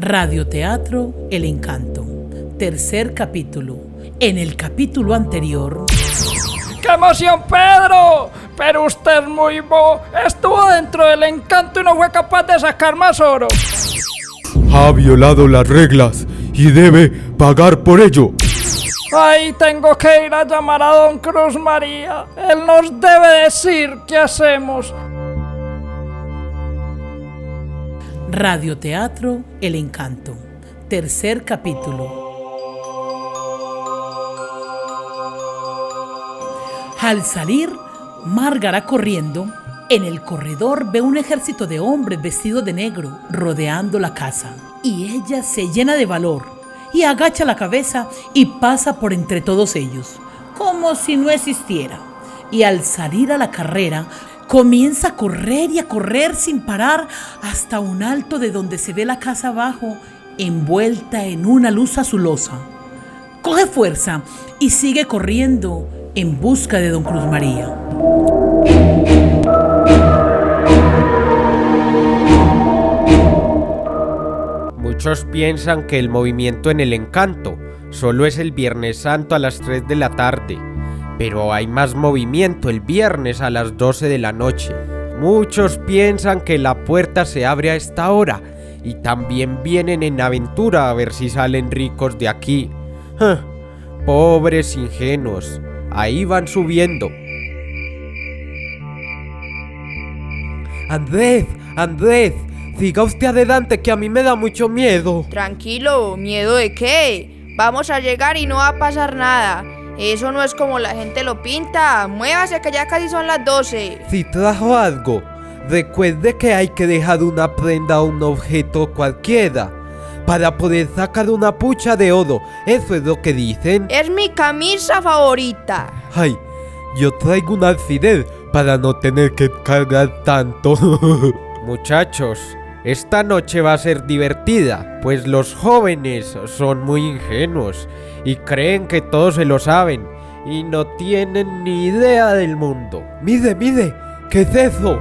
Radioteatro El Encanto. Tercer capítulo. En el capítulo anterior... ¡Qué emoción, Pedro! Pero usted es muy bo. Estuvo dentro del encanto y no fue capaz de sacar más oro. Ha violado las reglas y debe pagar por ello. Ay, tengo que ir a llamar a don Cruz María. Él nos debe decir qué hacemos. Radioteatro El Encanto. Tercer capítulo. Al salir, Márgara corriendo, en el corredor ve un ejército de hombres vestidos de negro rodeando la casa. Y ella se llena de valor y agacha la cabeza y pasa por entre todos ellos, como si no existiera. Y al salir a la carrera, comienza a correr y a correr sin parar hasta un alto de donde se ve la casa abajo, envuelta en una luz azulosa. Coge fuerza y sigue corriendo en busca de don Cruz María. Muchos piensan que el movimiento en el encanto solo es el Viernes Santo a las 3 de la tarde, pero hay más movimiento el viernes a las 12 de la noche. Muchos piensan que la puerta se abre a esta hora y también vienen en aventura a ver si salen ricos de aquí. ¡Ja! Pobres ingenuos, ahí van subiendo. Andrés, Andrés, siga usted adelante que a mí me da mucho miedo. Tranquilo, ¿miedo de qué? Vamos a llegar y no va a pasar nada. Eso no es como la gente lo pinta. Muévase que ya casi son las 12. Si trajo algo, recuerde que hay que dejar una prenda o un objeto cualquiera para poder sacar una pucha de oro. Eso es lo que dicen. Es mi camisa favorita. Ay, yo traigo un alfiler para no tener que cargar tanto. Muchachos, esta noche va a ser divertida, pues los jóvenes son muy ingenuos y creen que todos se lo saben y no tienen ni idea del mundo. mide, mide, ¿qué es eso?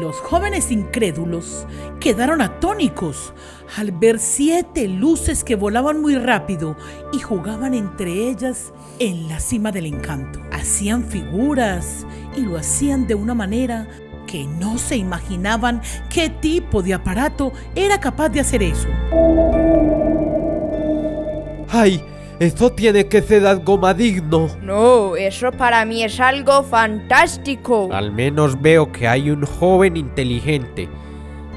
Los jóvenes incrédulos quedaron atónicos al ver siete luces que volaban muy rápido y jugaban entre ellas en la cima del encanto. Hacían figuras y lo hacían de una manera que no se imaginaban qué tipo de aparato era capaz de hacer eso. Ay, esto tiene que ser algo maligno. No, eso para mí es algo fantástico. Al menos veo que hay un joven inteligente.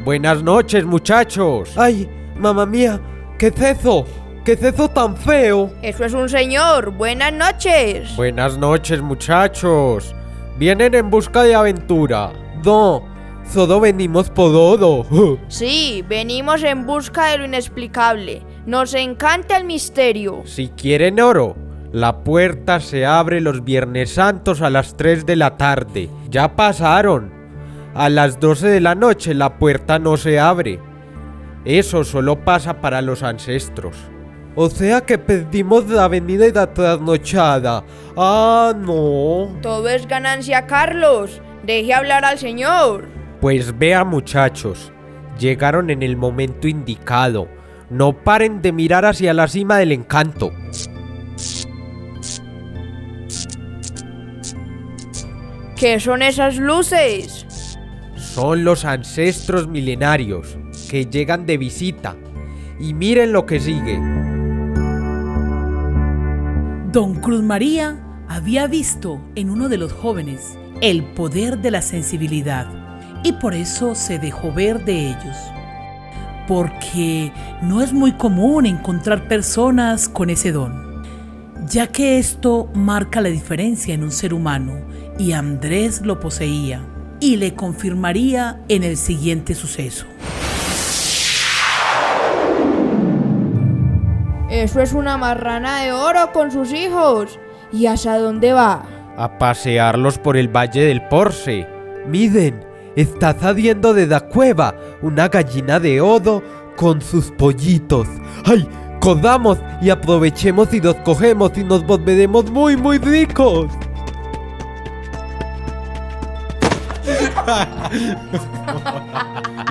Buenas noches, muchachos. Ay, mamá mía, ¿qué es eso? ¿Qué es eso tan feo? Eso es un señor. Buenas noches. Buenas noches, muchachos. Vienen en busca de aventura. No, solo venimos por oro. Sí, venimos en busca de lo inexplicable. Nos encanta el misterio. Si quieren oro, la puerta se abre los Viernes Santos a las 3 de la tarde. Ya pasaron. A las 12 de la noche la puerta no se abre. Eso solo pasa para los ancestros. O sea que perdimos la avenida y la trasnochada. Ah, no. Todo es ganancia, Carlos. Deje hablar al señor. Pues vea muchachos, llegaron en el momento indicado. No paren de mirar hacia la cima del encanto. ¿Qué son esas luces? Son los ancestros milenarios que llegan de visita. Y miren lo que sigue. Don Cruz María había visto en uno de los jóvenes el poder de la sensibilidad y por eso se dejó ver de ellos. Porque no es muy común encontrar personas con ese don, ya que esto marca la diferencia en un ser humano y Andrés lo poseía y le confirmaría en el siguiente suceso. Eso es una marrana de oro con sus hijos. ¿Y hacia dónde va? A pasearlos por el Valle del Porce. Miren, está saliendo de la cueva una gallina de oro con sus pollitos. ¡Ay! Corramos y aprovechemos y los cogemos y nos volveremos muy muy ricos.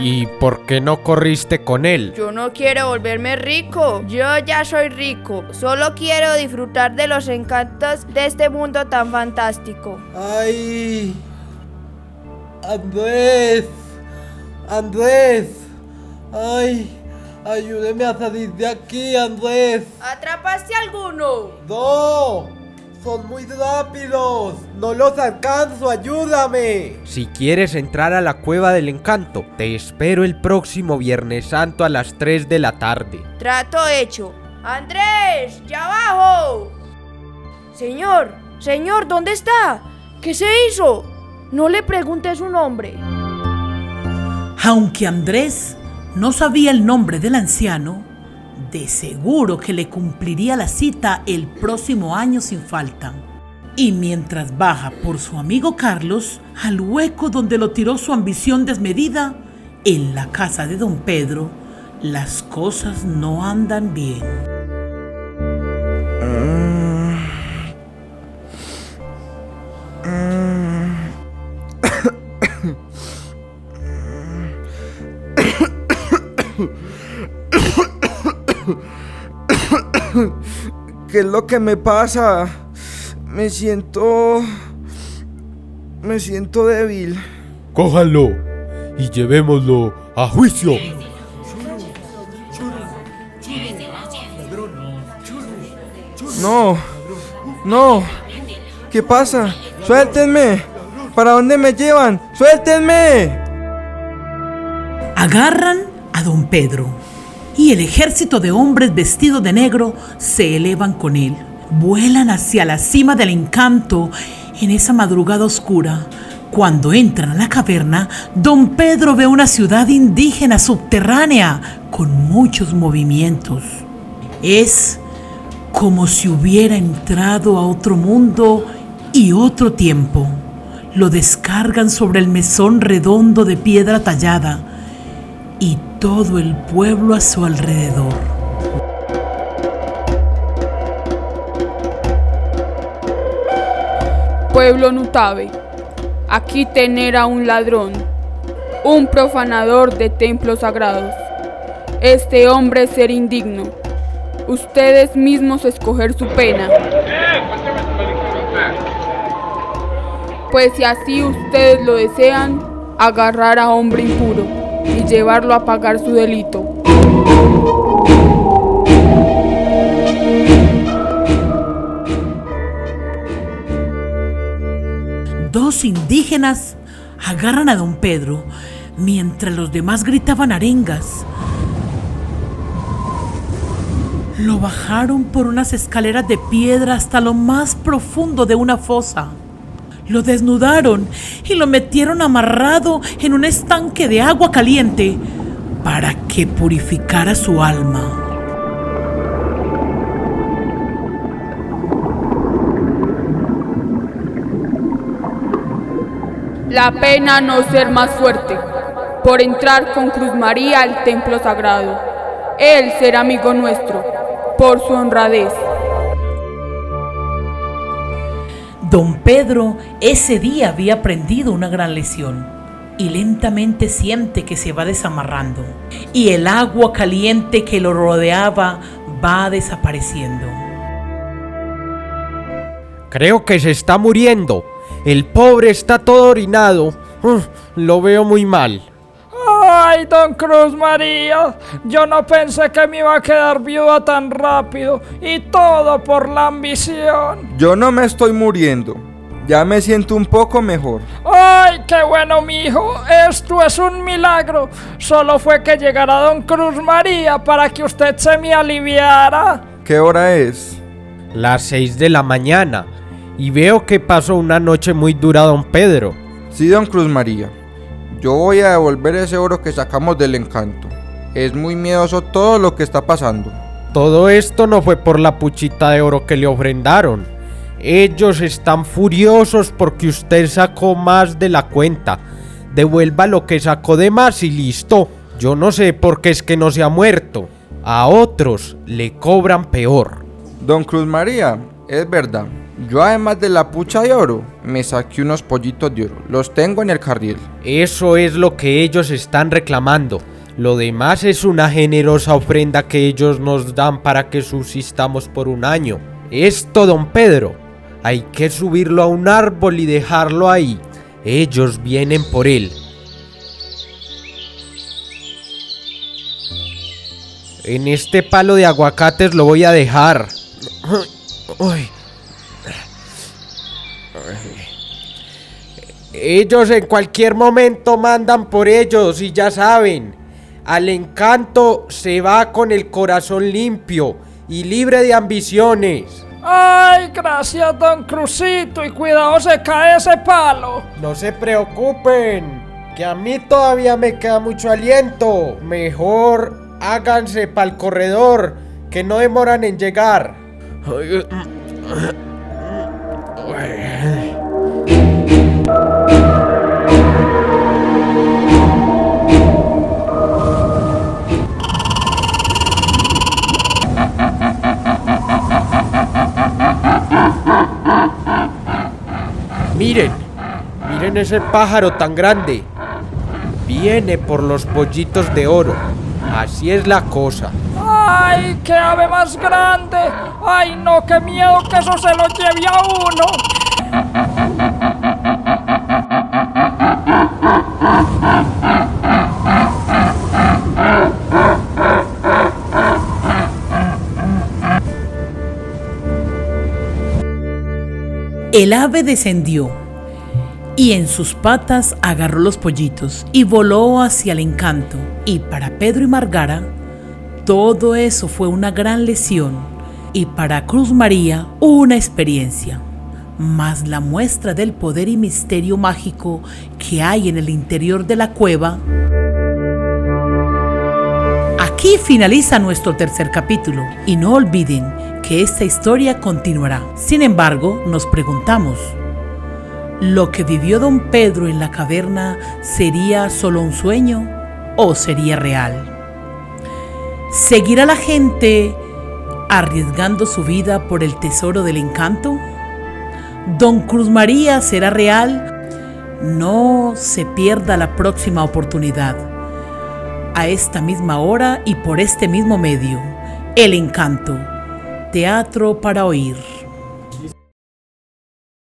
¿Y por qué no corriste con él? Yo no quiero volverme rico. Yo ya soy rico. Solo quiero disfrutar de los encantos de este mundo tan fantástico. ¡Ay! Andrés. Andrés. ¡Ay! Ayúdeme a salir de aquí, Andrés. ¿Atrapaste alguno? ¡No! ¡Son muy rápidos! ¡No los alcanzo! ¡Ayúdame! Si quieres entrar a la cueva del encanto, te espero el próximo Viernes Santo a las 3 de la tarde. Trato hecho. Andrés, ya abajo. Señor, señor, ¿dónde está? ¿Qué se hizo? No le pregunte su nombre. Aunque Andrés no sabía el nombre del anciano, de seguro que le cumpliría la cita el próximo año sin falta. Y mientras baja por su amigo Carlos al hueco donde lo tiró su ambición desmedida, en la casa de don Pedro, las cosas no andan bien. ¿Qué es lo que me pasa? Me siento... Me siento débil. Cójalo y llevémoslo a juicio. No, no. ¿Qué pasa? Suéltenme. ¿Para dónde me llevan? Suéltenme. Agarran a don Pedro y el ejército de hombres vestidos de negro se elevan con él. Vuelan hacia la cima del encanto en esa madrugada oscura. Cuando entran a la caverna, don Pedro ve una ciudad indígena subterránea con muchos movimientos. Es como si hubiera entrado a otro mundo y otro tiempo. Lo descargan sobre el mesón redondo de piedra tallada y todo el pueblo a su alrededor. Pueblo Nutabe, aquí tener a un ladrón, un profanador de templos sagrados. Este hombre ser indigno. Ustedes mismos escoger su pena. Pues si así ustedes lo desean, agarrar a hombre impuro y llevarlo a pagar su delito. Dos indígenas agarran a don Pedro mientras los demás gritaban arengas. Lo bajaron por unas escaleras de piedra hasta lo más profundo de una fosa. Lo desnudaron y lo metieron amarrado en un estanque de agua caliente para que purificara su alma. La pena no ser más fuerte por entrar con Cruz María al templo sagrado. Él será amigo nuestro por su honradez. Don Pedro ese día había aprendido una gran lección y lentamente siente que se va desamarrando y el agua caliente que lo rodeaba va desapareciendo. Creo que se está muriendo. El pobre está todo orinado. Lo veo muy mal. Ay, don Cruz María, yo no pensé que me iba a quedar viuda tan rápido y todo por la ambición. Yo no me estoy muriendo. Ya me siento un poco mejor. Ay, qué bueno, mi hijo. Esto es un milagro. Solo fue que llegara don Cruz María para que usted se me aliviara. ¿Qué hora es? Las 6 de la mañana. Y veo que pasó una noche muy dura don Pedro. Sí, don Cruz María. Yo voy a devolver ese oro que sacamos del encanto. Es muy miedoso todo lo que está pasando. Todo esto no fue por la puchita de oro que le ofrendaron. Ellos están furiosos porque usted sacó más de la cuenta. Devuelva lo que sacó de más y listo. Yo no sé por qué es que no se ha muerto. A otros le cobran peor. Don Cruz María, es verdad. Yo además de la pucha de oro, me saqué unos pollitos de oro. Los tengo en el carril. Eso es lo que ellos están reclamando. Lo demás es una generosa ofrenda que ellos nos dan para que subsistamos por un año. Esto, don Pedro, hay que subirlo a un árbol y dejarlo ahí. Ellos vienen por él. En este palo de aguacates lo voy a dejar. Uy. Ellos en cualquier momento mandan por ellos y ya saben. Al encanto se va con el corazón limpio y libre de ambiciones. Ay, gracias, don Crucito, y cuidado se cae ese palo. No se preocupen, que a mí todavía me queda mucho aliento. Mejor háganse para el corredor, que no demoran en llegar. Miren, miren ese pájaro tan grande. Viene por los pollitos de oro. Así es la cosa. ¡Ay, qué ave más grande! ¡Ay, no, qué miedo que eso se lo lleve a uno! El ave descendió y en sus patas agarró los pollitos y voló hacia el encanto. Y para Pedro y Margara, todo eso fue una gran lesión y para Cruz María una experiencia. Mas la muestra del poder y misterio mágico que hay en el interior de la cueva Aquí finaliza nuestro tercer capítulo y no olviden que esta historia continuará. Sin embargo, nos preguntamos, ¿lo que vivió don Pedro en la caverna sería solo un sueño o sería real? ¿Seguirá la gente arriesgando su vida por el tesoro del encanto? ¿Don Cruz María será real? No se pierda la próxima oportunidad a esta misma hora y por este mismo medio. El encanto. Teatro para oír.